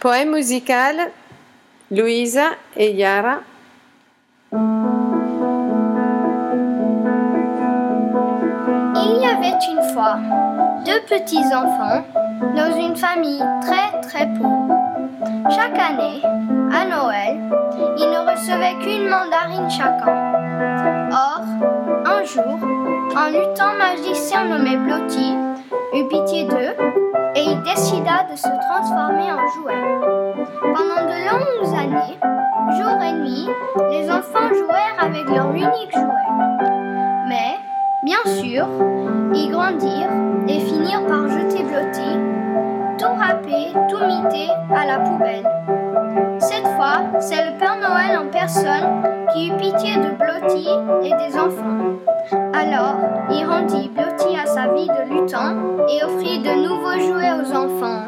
Poème musical Louisa et Yara. Il y avait une fois deux petits enfants dans une famille très très pauvre. Chaque année, à Noël, ils ne recevaient qu'une mandarine chacun. Or, un jour, un lutin magicien nommé Blotti eut pitié d'eux et il décida de se transformer en jouet. Pendant de longues années, jour et nuit, les enfants jouèrent avec leur unique jouet. Mais, bien sûr, ils grandirent et finirent par jeter Blotti, tout râpé, tout mité à la poubelle. Cette fois, c'est le Père Noël en personne qui eut pitié de Blotti et des enfants. Alors, il rendit sa vie de lutin et offrit de nouveaux jouets aux enfants.